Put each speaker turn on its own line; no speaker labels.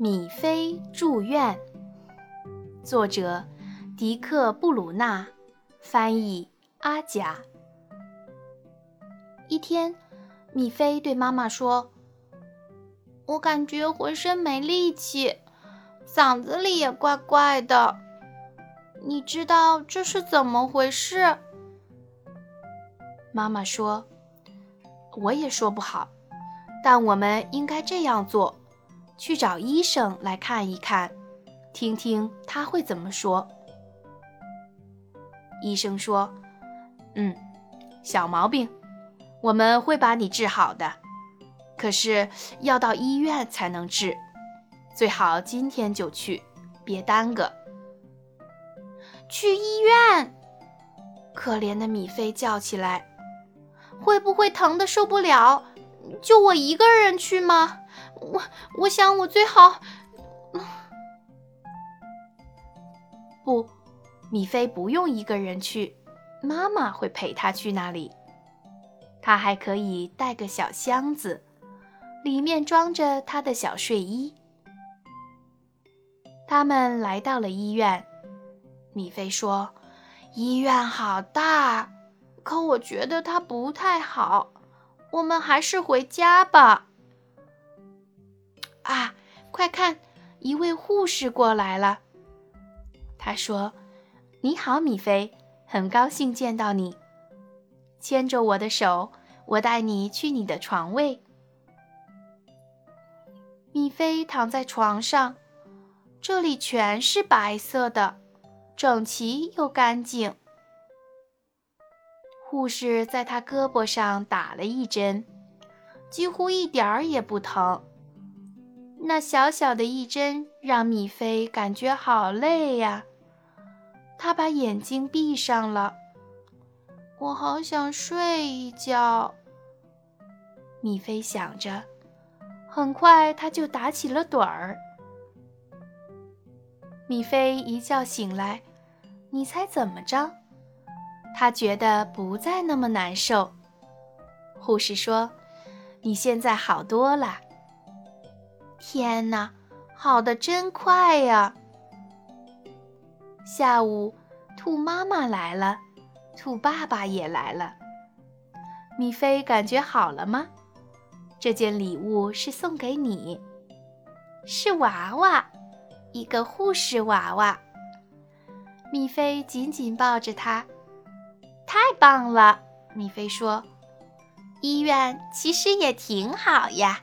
米菲住院，作者迪克·布鲁纳，翻译阿甲。一天，米菲对妈妈说：“
我感觉浑身没力气，嗓子里也怪怪的。你知道这是怎么回事？”
妈妈说：“我也说不好，但我们应该这样做。”去找医生来看一看，听听他会怎么说。医生说：“嗯，小毛病，我们会把你治好的。可是要到医院才能治，最好今天就去，别耽搁。”
去医院！可怜的米菲叫起来：“会不会疼得受不了？就我一个人去吗？”我我想我最好，
不，米菲不用一个人去，妈妈会陪她去那里。她还可以带个小箱子，里面装着她的小睡衣。他们来到了医院，米菲说：“医院好大，可我觉得它不太好，我们还是回家吧。”啊，快看，一位护士过来了。他说：“你好，米菲，很高兴见到你。牵着我的手，我带你去你的床位。”米菲躺在床上，这里全是白色的，整齐又干净。护士在他胳膊上打了一针，几乎一点儿也不疼。那小小的一针让米菲感觉好累呀，她把眼睛闭上了。我好想睡一觉。米菲想着，很快她就打起了盹儿。米菲一觉醒来，你猜怎么着？她觉得不再那么难受。护士说：“你现在好多了。”天哪，好的真快呀！下午，兔妈妈来了，兔爸爸也来了。米菲感觉好了吗？这件礼物是送给你，是娃娃，一个护士娃娃。米菲紧紧抱着它，太棒了！米菲说：“医院其实也挺好呀。”